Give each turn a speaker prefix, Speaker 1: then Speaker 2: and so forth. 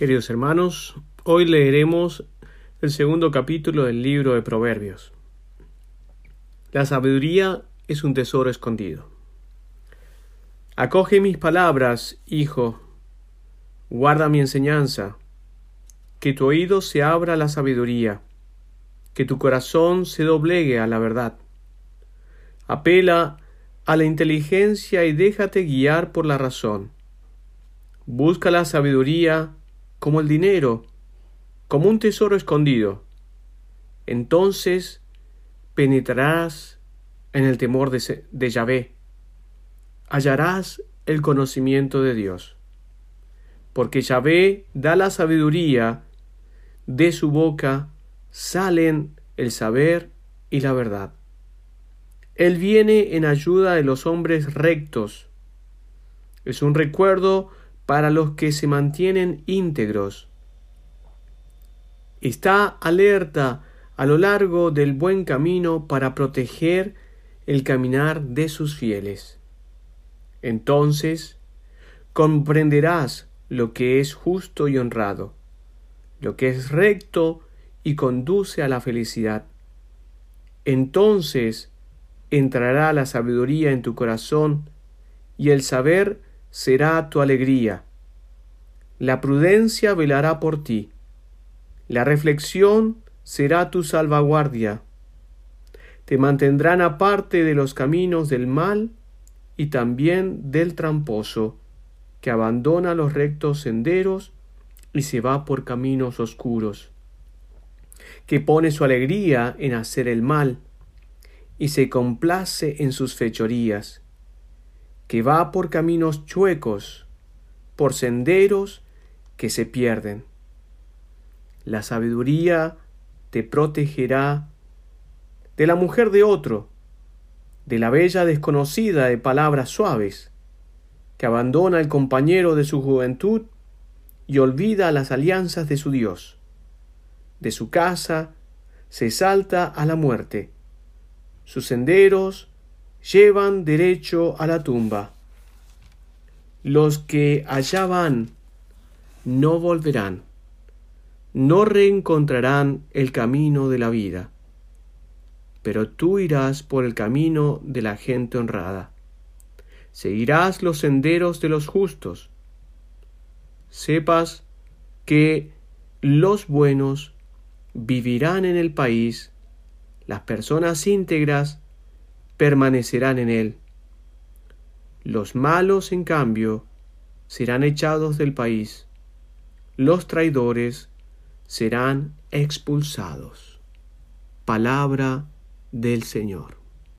Speaker 1: Queridos hermanos, hoy leeremos el segundo capítulo del libro de Proverbios. La sabiduría es un tesoro escondido. Acoge mis palabras, hijo, guarda mi enseñanza, que tu oído se abra a la sabiduría, que tu corazón se doblegue a la verdad. Apela a la inteligencia y déjate guiar por la razón. Busca la sabiduría como el dinero, como un tesoro escondido. Entonces penetrarás en el temor de, de Yahvé. Hallarás el conocimiento de Dios. Porque Yahvé da la sabiduría, de su boca salen el saber y la verdad. Él viene en ayuda de los hombres rectos. Es un recuerdo para los que se mantienen íntegros. Está alerta a lo largo del buen camino para proteger el caminar de sus fieles. Entonces comprenderás lo que es justo y honrado, lo que es recto y conduce a la felicidad. Entonces entrará la sabiduría en tu corazón y el saber será tu alegría. La prudencia velará por ti. La reflexión será tu salvaguardia. Te mantendrán aparte de los caminos del mal y también del tramposo, que abandona los rectos senderos y se va por caminos oscuros, que pone su alegría en hacer el mal y se complace en sus fechorías, que va por caminos chuecos, por senderos que se pierden. La sabiduría te protegerá de la mujer de otro, de la bella desconocida de palabras suaves, que abandona al compañero de su juventud y olvida las alianzas de su Dios. De su casa se salta a la muerte. Sus senderos llevan derecho a la tumba. Los que allá van no volverán, no reencontrarán el camino de la vida, pero tú irás por el camino de la gente honrada, seguirás los senderos de los justos. Sepas que los buenos vivirán en el país, las personas íntegras permanecerán en él. Los malos, en cambio, serán echados del país. Los traidores serán expulsados. Palabra del Señor.